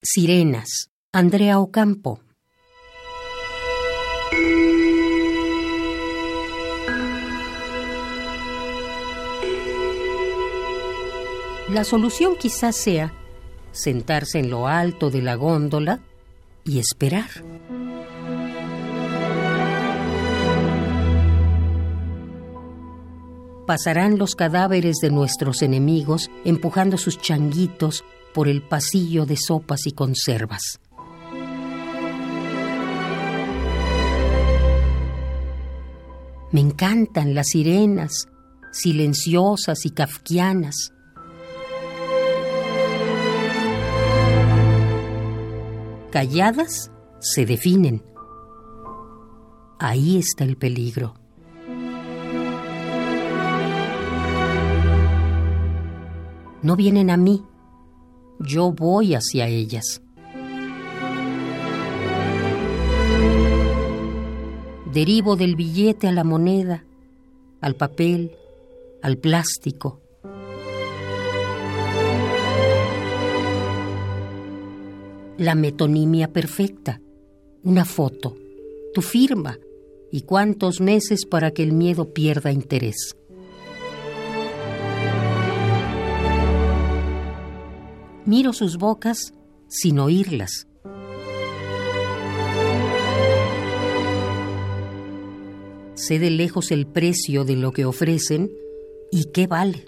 Sirenas, Andrea Ocampo. La solución quizás sea sentarse en lo alto de la góndola y esperar. Pasarán los cadáveres de nuestros enemigos empujando sus changuitos por el pasillo de sopas y conservas. Me encantan las sirenas, silenciosas y kafkianas. Calladas se definen. Ahí está el peligro. No vienen a mí, yo voy hacia ellas. Derivo del billete a la moneda, al papel, al plástico. La metonimia perfecta, una foto, tu firma y cuántos meses para que el miedo pierda interés. Miro sus bocas sin oírlas. Sé de lejos el precio de lo que ofrecen y qué vale.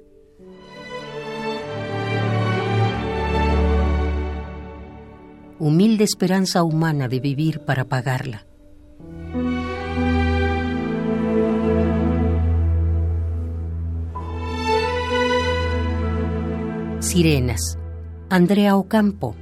Humilde esperanza humana de vivir para pagarla. Sirenas Andrea Ocampo.